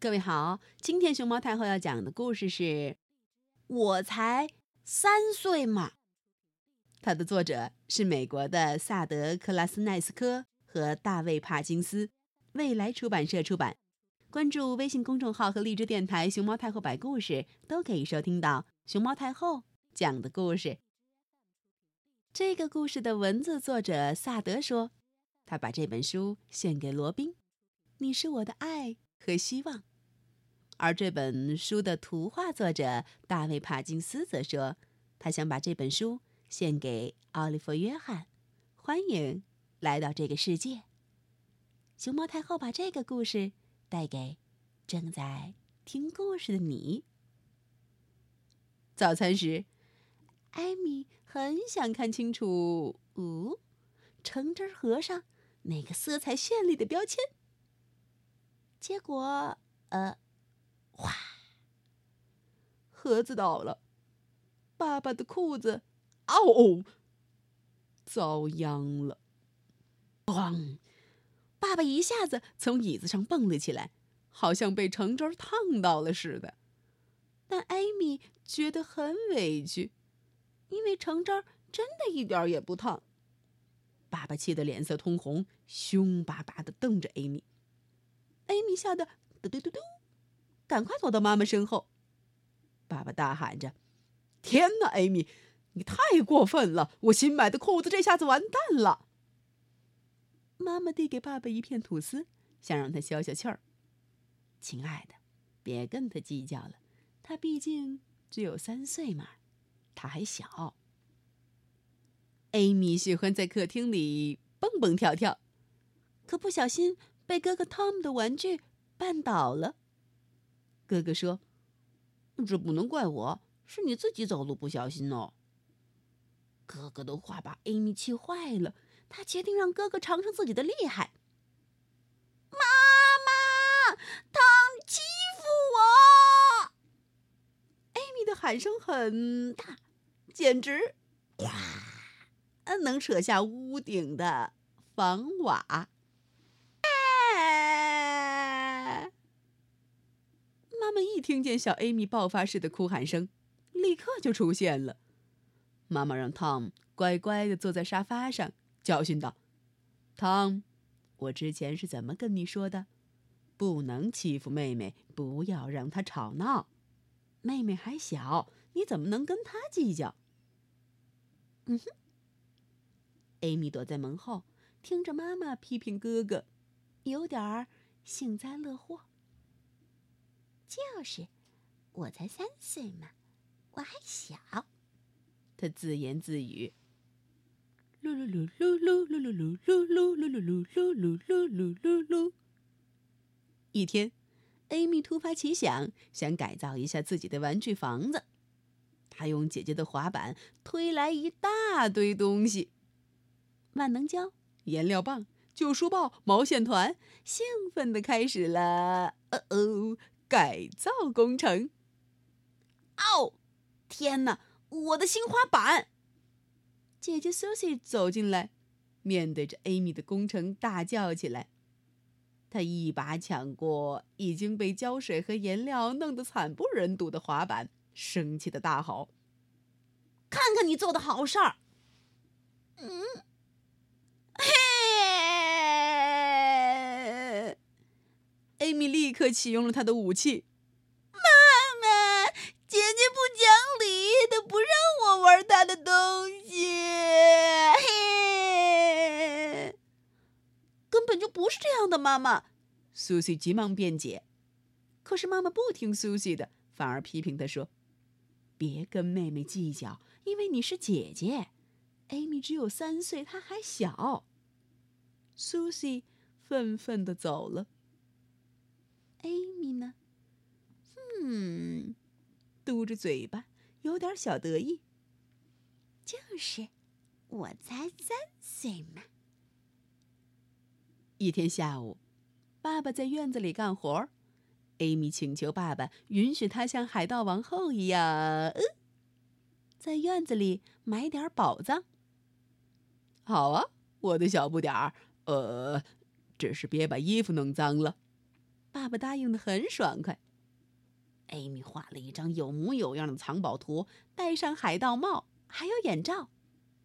各位好，今天熊猫太后要讲的故事是《我才三岁嘛》，它的作者是美国的萨德·克拉斯奈斯科和大卫·帕金斯，未来出版社出版。关注微信公众号和荔枝电台“熊猫太后摆故事”，都可以收听到熊猫太后讲的故事。这个故事的文字作者萨德说，他把这本书献给罗宾，你是我的爱和希望。而这本书的图画作者大卫·帕金斯则说，他想把这本书献给奥利弗·约翰，欢迎来到这个世界。熊猫太后把这个故事带给正在听故事的你。早餐时，艾米很想看清楚，哦，橙汁盒上那个色彩绚丽的标签。结果，呃。哗！盒子倒了，爸爸的裤子，哦，遭殃了！咣！爸爸一下子从椅子上蹦了起来，好像被橙汁烫到了似的。但艾米觉得很委屈，因为橙汁真的一点也不烫。爸爸气得脸色通红，凶巴巴的瞪着艾米。艾米吓得嘟嘟嘟嘟。赶快躲到妈妈身后，爸爸大喊着：“天哪，艾米，你太过分了！我新买的裤子这下子完蛋了。”妈妈递给爸爸一片吐司，想让他消消气儿。亲爱的，别跟他计较了，他毕竟只有三岁嘛，他还小。艾米喜欢在客厅里蹦蹦跳跳，可不小心被哥哥 Tom 的玩具绊倒了。哥哥说：“这不能怪我，是你自己走路不小心哦。”哥哥的话把艾米气坏了，他决定让哥哥尝尝自己的厉害。妈妈，汤欺负我！艾米的喊声很大，简直哗，能扯下屋顶的房瓦。妈妈一听见小艾米爆发式的哭喊声，立刻就出现了。妈妈让汤乖乖的坐在沙发上，教训道：“汤，我之前是怎么跟你说的？不能欺负妹妹，不要让她吵闹。妹妹还小，你怎么能跟她计较？”嗯哼。艾米躲在门后，听着妈妈批评哥哥，有点儿幸灾乐祸。就是，我才三岁嘛，我还小。他自言自语。噜噜噜噜噜噜噜噜噜噜噜噜噜噜噜噜噜噜。一天，艾米突发奇想，想改造一下自己的玩具房子。他用姐姐的滑板推来一大堆东西：万能胶、颜料棒、旧书报、毛线团，兴奋的开始了。哦哦。改造工程。哦，天哪！我的新滑板！姐姐 Susie 走进来，面对着 Amy 的工程大叫起来。她一把抢过已经被胶水和颜料弄得惨不忍睹的滑板，生气的大吼：“看看你做的好事儿！”嗯。艾米立刻启用了他的武器。妈妈，姐姐不讲理，她不让我玩她的东西。嘿，根本就不是这样的，妈妈。苏西急忙辩解，可是妈妈不听苏西的，反而批评她说：“别跟妹妹计较，因为你是姐姐。艾米只有三岁，她还小。”苏西愤愤的走了。艾米呢？嗯，嘟着嘴巴，有点小得意。就是，我才三岁嘛。一天下午，爸爸在院子里干活，艾米请求爸爸允许他像海盗王后一样，在院子里买点宝藏。好啊，我的小不点儿，呃，只是别把衣服弄脏了。爸爸答应的很爽快。艾米画了一张有模有样的藏宝图，戴上海盗帽，还有眼罩，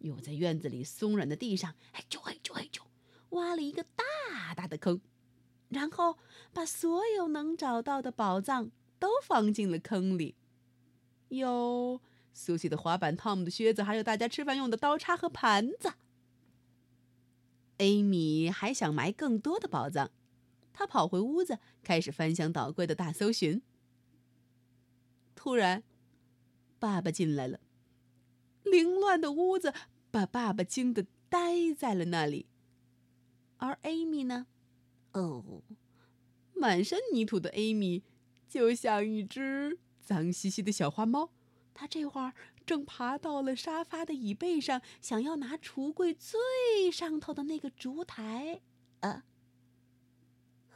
又在院子里松软的地上，嘿啾嘿啾嘿啾，挖了一个大大的坑，然后把所有能找到的宝藏都放进了坑里。有苏西的滑板、汤姆的靴子，还有大家吃饭用的刀叉和盘子。艾米还想埋更多的宝藏，他跑回屋子，开始翻箱倒柜的大搜寻。突然，爸爸进来了。凌乱的屋子把爸爸惊得呆在了那里。而艾米呢？哦，满身泥土的艾米就像一只脏兮兮的小花猫。她这会儿正爬到了沙发的椅背上，想要拿橱柜最上头的那个烛台。啊！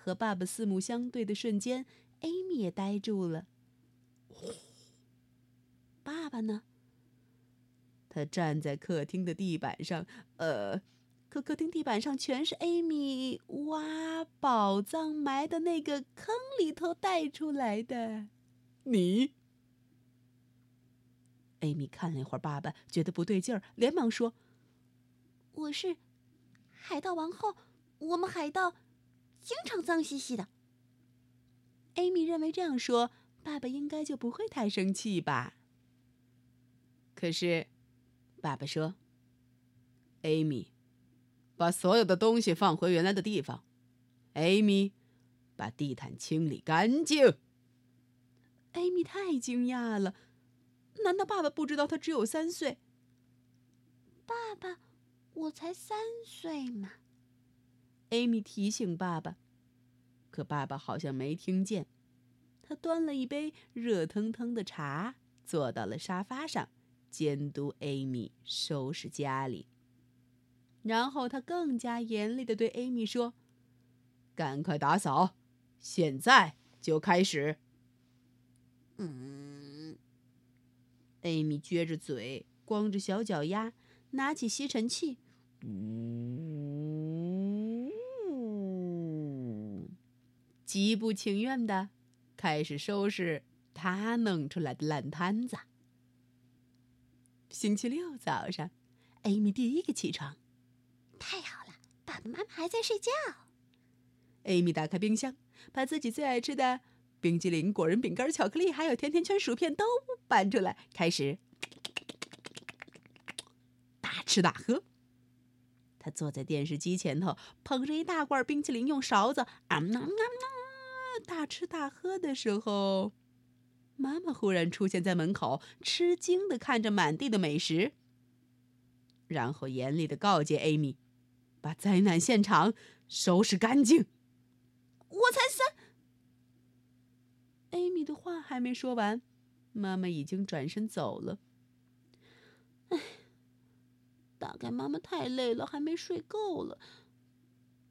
和爸爸四目相对的瞬间，艾米也呆住了。爸爸呢？他站在客厅的地板上，呃，可客厅地板上全是艾米挖宝藏埋的那个坑里头带出来的。你？艾米看了一会儿爸爸，觉得不对劲儿，连忙说：“我是海盗王后，我们海盗经常脏兮兮的。”艾米认为这样说。爸爸应该就不会太生气吧？可是，爸爸说：“艾米，把所有的东西放回原来的地方。艾米，把地毯清理干净。”艾米太惊讶了，难道爸爸不知道他只有三岁？爸爸，我才三岁嘛！艾米提醒爸爸，可爸爸好像没听见。他端了一杯热腾腾的茶，坐到了沙发上，监督艾米收拾家里。然后他更加严厉的对艾米说：“赶快打扫，现在就开始。”嗯，艾米撅着嘴，光着小脚丫，拿起吸尘器，呜，极不情愿的。开始收拾他弄出来的烂摊子。星期六早上，艾米第一个起床。太好了，爸爸妈妈还在睡觉。艾米打开冰箱，把自己最爱吃的冰激凌、果仁饼干、巧克力，还有甜甜圈、薯片都搬出来，开始 大吃大喝。他坐在电视机前头，捧着一大罐冰淇淋，用勺子啊啊啊！大吃大喝的时候，妈妈忽然出现在门口，吃惊的看着满地的美食，然后严厉的告诫艾米：“把灾难现场收拾干净。”我才三。艾米的话还没说完，妈妈已经转身走了。唉，大概妈妈太累了，还没睡够了，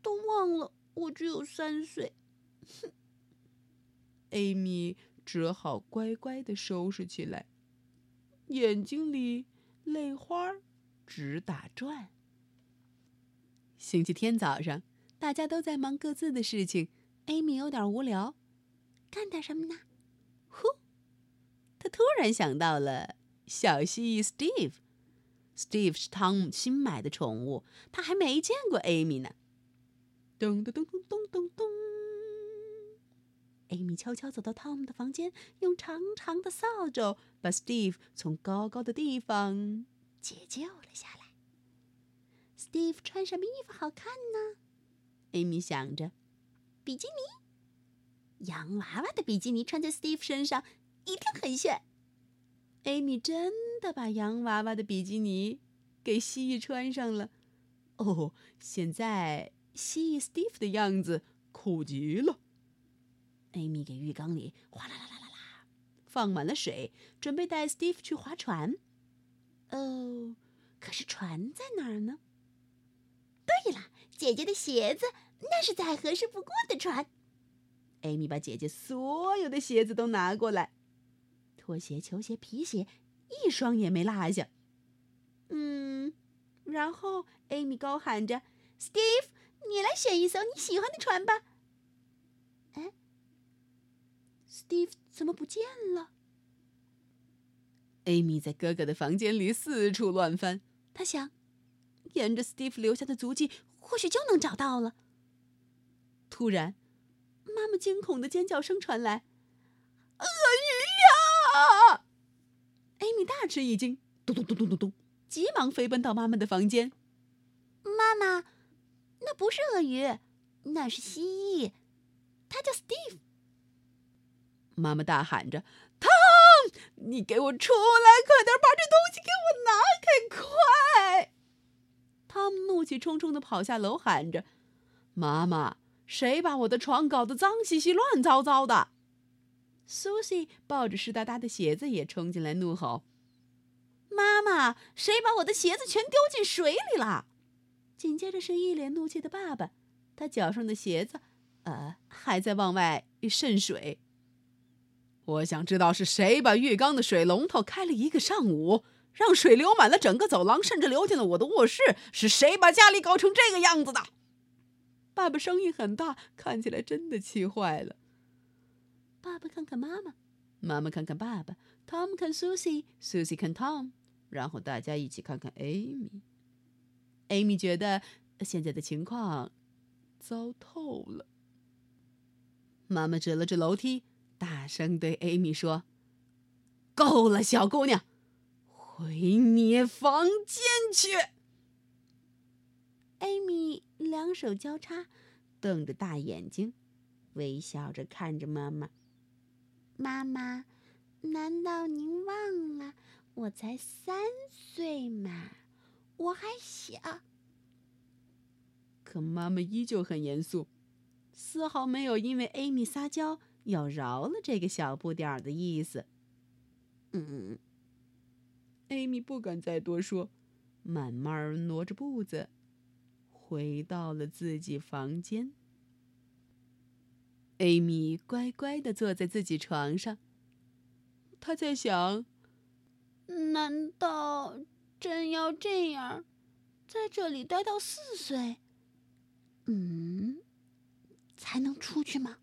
都忘了我只有三岁。哼。艾米只好乖乖的收拾起来，眼睛里泪花直打转。星期天早上，大家都在忙各自的事情，艾米有点无聊，干点什么呢？呼，他突然想到了小蜥蜴 Steve。Steve 是汤姆新买的宠物，他还没见过 Amy 呢。咚咚咚咚咚咚咚。艾米悄悄走到汤姆的房间，用长长的扫帚把 Steve 从高高的地方解救了下来。Steve 穿什么衣服好看呢？？Amy 想着，比基尼，洋娃娃的比基尼穿在 Steve 身上一定很炫。Amy 真的把洋娃娃的比基尼给蜥蜴穿上了。哦，现在蜥蜴 Steve 的样子酷极了。艾米给浴缸里哗啦啦啦啦啦放满了水，准备带 Steve 去划船。哦，可是船在哪儿呢？对了，姐姐的鞋子，那是再合适不过的船。艾米把姐姐所有的鞋子都拿过来，拖鞋、球鞋、皮鞋，一双也没落下。嗯，然后艾米高喊着：“Steve，你来选一艘你喜欢的船吧。”哎 Steve 怎么不见了？Amy 在哥哥的房间里四处乱翻，她想，沿着 Steve 留下的足迹，或许就能找到了。突然，妈妈惊恐的尖叫声传来：“鳄鱼呀！”Amy 大吃一惊，咚咚咚咚咚咚，急忙飞奔到妈妈的房间。妈妈，那不是鳄鱼，那是蜥蜴，它叫 Steve。妈妈大喊着：“汤，你给我出来！快点把这东西给我拿开！快！”汤姆怒气冲冲的跑下楼，喊着：“妈妈，谁把我的床搞得脏兮兮、乱糟糟的？”Susie 抱着湿哒哒的鞋子也冲进来，怒吼：“妈妈，谁把我的鞋子全丢进水里了？”紧接着是一脸怒气的爸爸，他脚上的鞋子，呃，还在往外渗水。我想知道是谁把浴缸的水龙头开了一个上午，让水流满了整个走廊，甚至流进了我的卧室。是谁把家里搞成这个样子的？爸爸声音很大，看起来真的气坏了。爸爸看看妈妈，妈妈看看爸爸，Tom 看 Susie，Susie 看 Tom，然后大家一起看看 Amy。Amy 觉得现在的情况糟透了。妈妈指了指楼梯。大声对 Amy 说：“够了，小姑娘，回你房间去。” ”Amy 两手交叉，瞪着大眼睛，微笑着看着妈妈。妈妈，难道您忘了我才三岁嘛？我还小。可妈妈依旧很严肃，丝毫没有因为艾米撒娇。要饶了这个小不点儿的意思。嗯，艾米不敢再多说，慢慢挪着步子，回到了自己房间。艾米乖乖的坐在自己床上，他在想：难道真要这样，在这里待到四岁？嗯，才能出去吗？